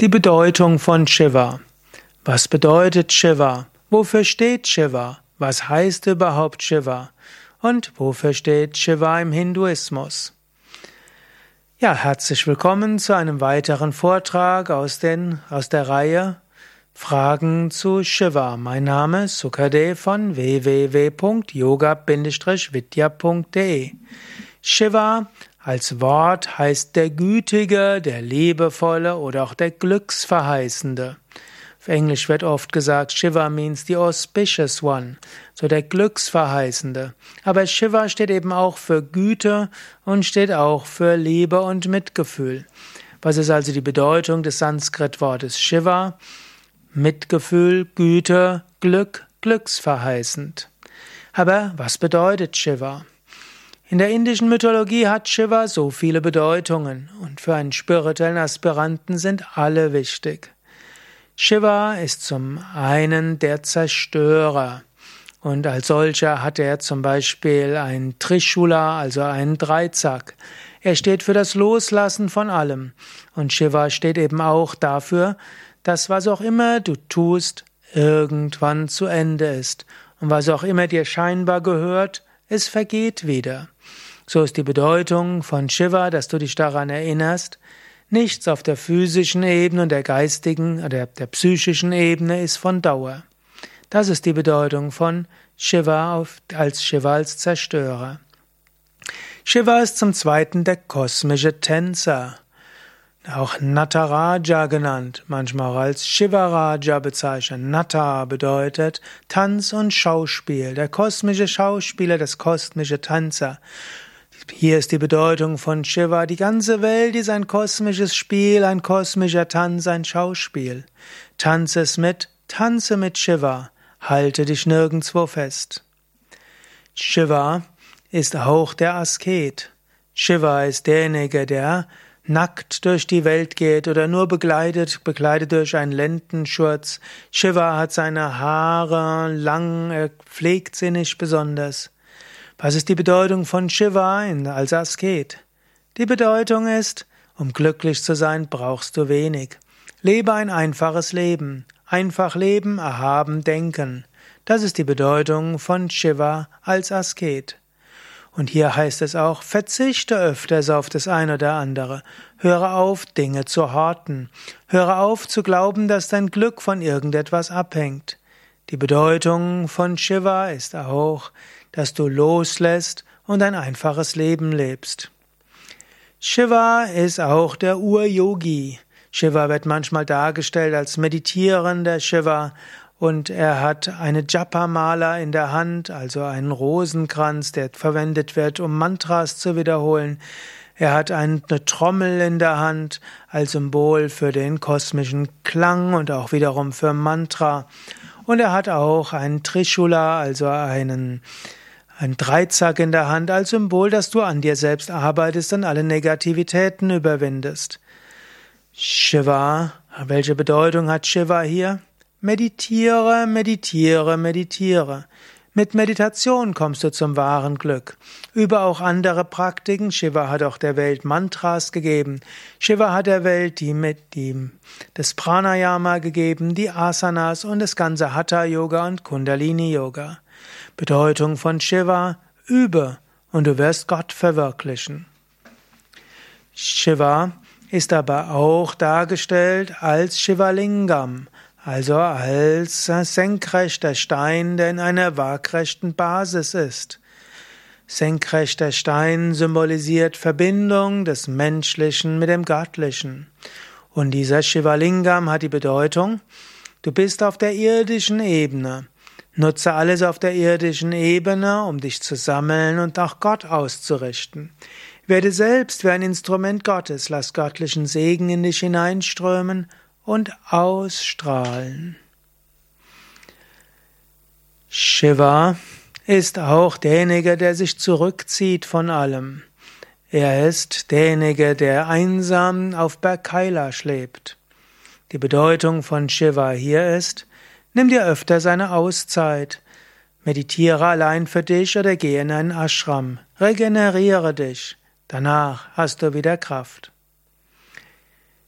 Die Bedeutung von Shiva. Was bedeutet Shiva? Wofür steht Shiva? Was heißt überhaupt Shiva? Und wofür steht Shiva im Hinduismus? Ja, herzlich willkommen zu einem weiteren Vortrag aus, den, aus der Reihe Fragen zu Shiva. Mein Name ist Sukadev von www.yoga-vidya.de. Shiva als Wort heißt der Gütige, der Liebevolle oder auch der Glücksverheißende. Auf Englisch wird oft gesagt, Shiva means the auspicious one, so der Glücksverheißende. Aber Shiva steht eben auch für Güte und steht auch für Liebe und Mitgefühl. Was ist also die Bedeutung des Sanskrit-Wortes Shiva? Mitgefühl, Güte, Glück, glücksverheißend. Aber was bedeutet Shiva? In der indischen Mythologie hat Shiva so viele Bedeutungen und für einen spirituellen Aspiranten sind alle wichtig. Shiva ist zum einen der Zerstörer und als solcher hat er zum Beispiel ein Trishula, also einen Dreizack. Er steht für das Loslassen von allem und Shiva steht eben auch dafür, dass was auch immer du tust, irgendwann zu Ende ist und was auch immer dir scheinbar gehört, es vergeht wieder. So ist die Bedeutung von Shiva, dass du dich daran erinnerst, nichts auf der physischen Ebene und der geistigen oder der psychischen Ebene ist von Dauer. Das ist die Bedeutung von Shiva als Shiva als Zerstörer. Shiva ist zum Zweiten der kosmische Tänzer, auch Nataraja genannt, manchmal auch als Shivaraja bezeichnet. Nata bedeutet Tanz und Schauspiel, der kosmische Schauspieler, das kosmische Tänzer. Hier ist die Bedeutung von Shiva. Die ganze Welt ist ein kosmisches Spiel, ein kosmischer Tanz, ein Schauspiel. Tanze es mit, tanze mit Shiva. Halte dich nirgendwo fest. Shiva ist auch der Asket. Shiva ist derjenige, der nackt durch die Welt geht oder nur begleitet, bekleidet durch einen Lendenschurz. Shiva hat seine Haare lang, er pflegt sie nicht besonders. Was ist die Bedeutung von Shiva als Asket? Die Bedeutung ist, um glücklich zu sein, brauchst du wenig. Lebe ein einfaches Leben. Einfach leben, erhaben denken. Das ist die Bedeutung von Shiva als Asket. Und hier heißt es auch, verzichte öfters auf das eine oder andere. Höre auf, Dinge zu horten. Höre auf zu glauben, dass dein Glück von irgendetwas abhängt. Die Bedeutung von Shiva ist auch, dass du loslässt und ein einfaches Leben lebst. Shiva ist auch der Ur-Yogi. Shiva wird manchmal dargestellt als meditierender Shiva und er hat eine Japa-Mala in der Hand, also einen Rosenkranz, der verwendet wird, um Mantras zu wiederholen. Er hat eine Trommel in der Hand als Symbol für den kosmischen Klang und auch wiederum für Mantra. Und er hat auch einen Trishula, also einen ein Dreizack in der Hand als Symbol, dass du an dir selbst arbeitest und alle Negativitäten überwindest. Shiva, welche Bedeutung hat Shiva hier? Meditiere, meditiere, meditiere. Mit Meditation kommst du zum wahren Glück. Über auch andere Praktiken. Shiva hat auch der Welt Mantras gegeben. Shiva hat der Welt die mit die, das Pranayama gegeben, die Asanas und das ganze Hatha Yoga und Kundalini Yoga. Bedeutung von Shiva, übe und du wirst Gott verwirklichen. Shiva ist aber auch dargestellt als Shivalingam, also als senkrechter Stein, der in einer waagrechten Basis ist. Senkrechter Stein symbolisiert Verbindung des Menschlichen mit dem Göttlichen. Und dieser Shivalingam hat die Bedeutung, du bist auf der irdischen Ebene. Nutze alles auf der irdischen Ebene, um dich zu sammeln und nach Gott auszurichten. Werde selbst wie ein Instrument Gottes, lass göttlichen Segen in dich hineinströmen und ausstrahlen. Shiva ist auch derjenige, der sich zurückzieht von allem. Er ist derjenige, der einsam auf Berg Kailash lebt. Die Bedeutung von Shiva hier ist, Nimm dir öfter seine Auszeit. Meditiere allein für dich oder geh in einen Ashram. Regeneriere dich. Danach hast du wieder Kraft.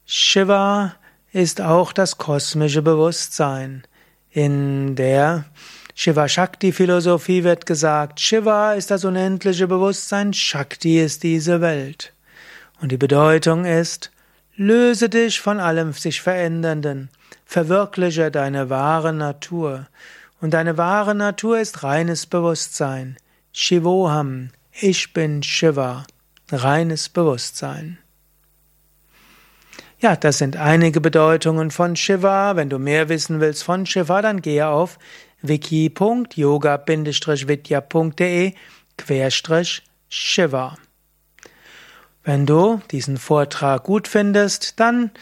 Shiva ist auch das kosmische Bewusstsein. In der Shiva Shakti Philosophie wird gesagt, Shiva ist das unendliche Bewusstsein, Shakti ist diese Welt. Und die Bedeutung ist, löse dich von allem sich Verändernden, verwirkliche deine wahre Natur. Und deine wahre Natur ist reines Bewusstsein. Shivoham, ich bin Shiva, reines Bewusstsein. Ja, das sind einige Bedeutungen von Shiva. Wenn du mehr wissen willst von Shiva, dann gehe auf wiki.yoga-vidya.de Shiva. Wenn du diesen Vortrag gut findest, dann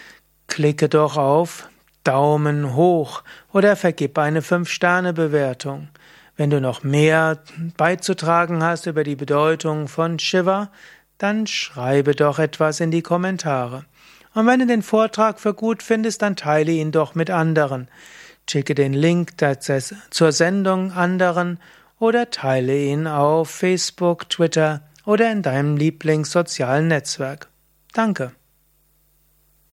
klicke doch auf Daumen hoch oder vergib eine 5-Sterne-Bewertung. Wenn du noch mehr beizutragen hast über die Bedeutung von Shiva, dann schreibe doch etwas in die Kommentare. Und wenn du den Vortrag für gut findest, dann teile ihn doch mit anderen. Schicke den Link zur Sendung anderen oder teile ihn auf Facebook, Twitter oder in deinem Lieblingssozialen Netzwerk. Danke.